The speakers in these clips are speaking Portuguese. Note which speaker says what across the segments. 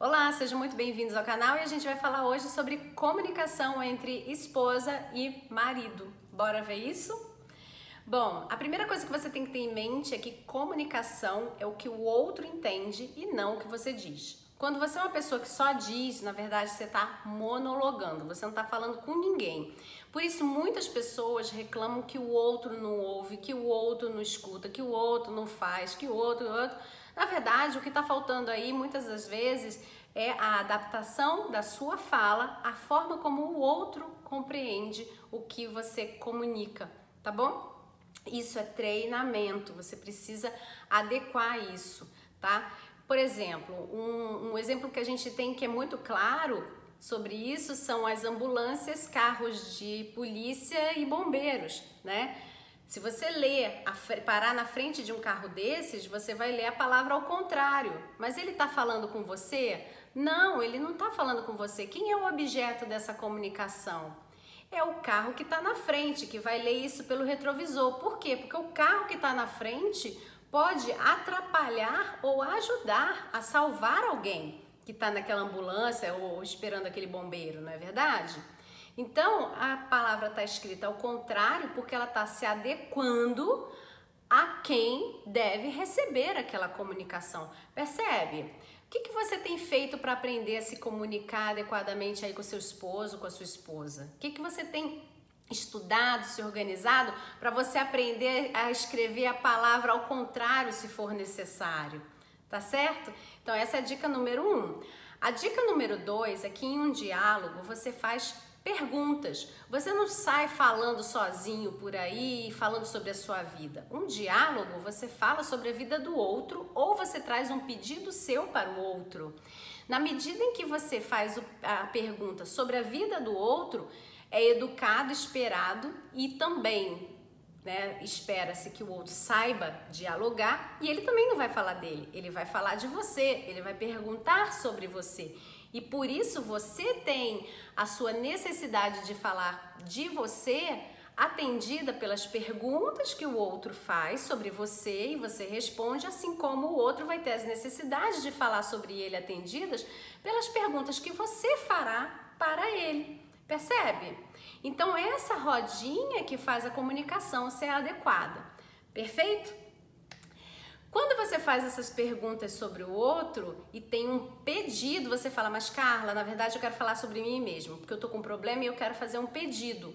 Speaker 1: Olá, sejam muito bem-vindos ao canal e a gente vai falar hoje sobre comunicação entre esposa e marido. Bora ver isso? Bom, a primeira coisa que você tem que ter em mente é que comunicação é o que o outro entende e não o que você diz. Quando você é uma pessoa que só diz, na verdade você está monologando, você não está falando com ninguém. Por isso, muitas pessoas reclamam que o outro não ouve, que o outro não escuta, que o outro não faz, que o outro. O outro na verdade, o que está faltando aí muitas das vezes é a adaptação da sua fala, a forma como o outro compreende o que você comunica, tá bom? Isso é treinamento, você precisa adequar isso, tá? Por exemplo, um, um exemplo que a gente tem que é muito claro sobre isso são as ambulâncias, carros de polícia e bombeiros, né? Se você ler, parar na frente de um carro desses, você vai ler a palavra ao contrário. Mas ele está falando com você? Não, ele não está falando com você. Quem é o objeto dessa comunicação? É o carro que está na frente, que vai ler isso pelo retrovisor. Por quê? Porque o carro que está na frente pode atrapalhar ou ajudar a salvar alguém que está naquela ambulância ou esperando aquele bombeiro, não é verdade? Então, a palavra está escrita ao contrário porque ela está se adequando a quem deve receber aquela comunicação. Percebe? O que, que você tem feito para aprender a se comunicar adequadamente aí com seu esposo, com a sua esposa? O que, que você tem estudado, se organizado para você aprender a escrever a palavra ao contrário se for necessário? Tá certo? Então, essa é a dica número um. A dica número dois é que em um diálogo você faz perguntas. Você não sai falando sozinho por aí, falando sobre a sua vida. Um diálogo, você fala sobre a vida do outro ou você traz um pedido seu para o outro. Na medida em que você faz a pergunta sobre a vida do outro, é educado, esperado e também né, espera-se que o outro saiba dialogar e ele também não vai falar dele, ele vai falar de você, ele vai perguntar sobre você. E por isso você tem a sua necessidade de falar de você atendida pelas perguntas que o outro faz sobre você e você responde, assim como o outro vai ter as necessidades de falar sobre ele atendidas pelas perguntas que você fará para ele. Percebe? Então, essa rodinha que faz a comunicação ser adequada. Perfeito? Quando você faz essas perguntas sobre o outro e tem um pedido, você fala, mas Carla, na verdade eu quero falar sobre mim mesmo, porque eu tô com um problema e eu quero fazer um pedido.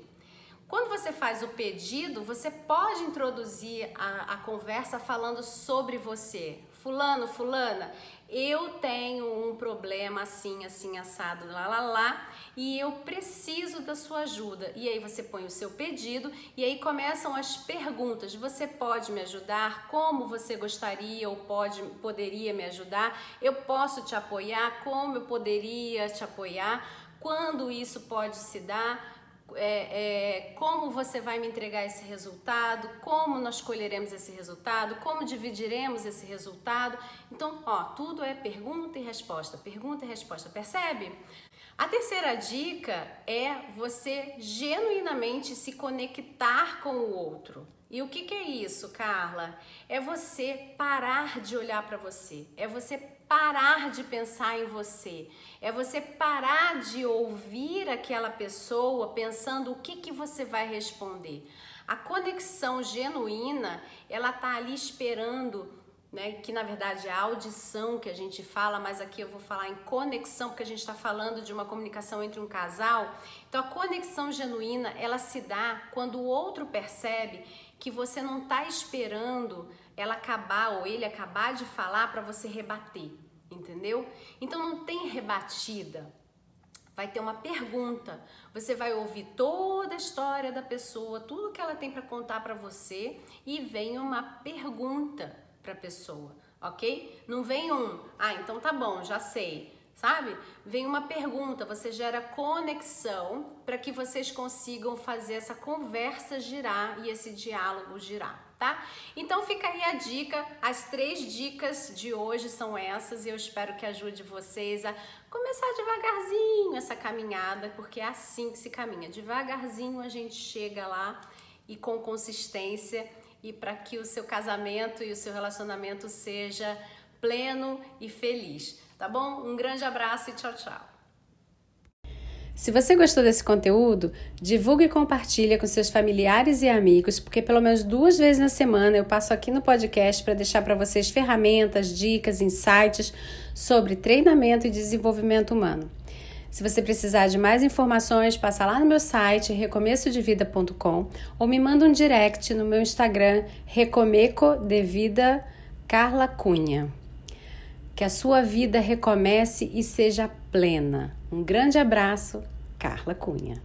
Speaker 1: Quando você faz o pedido, você pode introduzir a, a conversa falando sobre você. Fulano, fulana, eu tenho um problema assim, assim, assado, lá, lá, lá, e eu preciso da sua ajuda. E aí você põe o seu pedido e aí começam as perguntas. Você pode me ajudar? Como você gostaria ou pode, poderia me ajudar? Eu posso te apoiar? Como eu poderia te apoiar? Quando isso pode se dar? É, é, como você vai me entregar esse resultado, como nós colheremos esse resultado, como dividiremos esse resultado. Então, ó, tudo é pergunta e resposta, pergunta e resposta, percebe? A terceira dica é você genuinamente se conectar com o outro. E o que, que é isso, Carla? É você parar de olhar para você, é você parar de pensar em você, é você parar de ouvir aquela pessoa pensando o que, que você vai responder. A conexão genuína, ela tá ali esperando né, que na verdade é a audição que a gente fala, mas aqui eu vou falar em conexão, porque a gente está falando de uma comunicação entre um casal. Então a conexão genuína ela se dá quando o outro percebe que você não está esperando ela acabar ou ele acabar de falar para você rebater entendeu? Então não tem rebatida. Vai ter uma pergunta. Você vai ouvir toda a história da pessoa, tudo que ela tem para contar para você e vem uma pergunta para a pessoa, ok? Não vem um, ah, então tá bom, já sei sabe? Vem uma pergunta, você gera conexão para que vocês consigam fazer essa conversa girar e esse diálogo girar, tá? Então fica aí a dica, as três dicas de hoje são essas e eu espero que ajude vocês a começar devagarzinho essa caminhada, porque é assim que se caminha, devagarzinho a gente chega lá e com consistência e para que o seu casamento e o seu relacionamento seja pleno e feliz. Tá bom? Um grande abraço e tchau, tchau.
Speaker 2: Se você gostou desse conteúdo, divulgue e compartilhe com seus familiares e amigos, porque pelo menos duas vezes na semana eu passo aqui no podcast para deixar para vocês ferramentas, dicas, insights sobre treinamento e desenvolvimento humano. Se você precisar de mais informações, passa lá no meu site recomeçodevida.com ou me manda um direct no meu Instagram Recomeco de Vida Carla Cunha. Que a sua vida recomece e seja plena. Um grande abraço, Carla Cunha.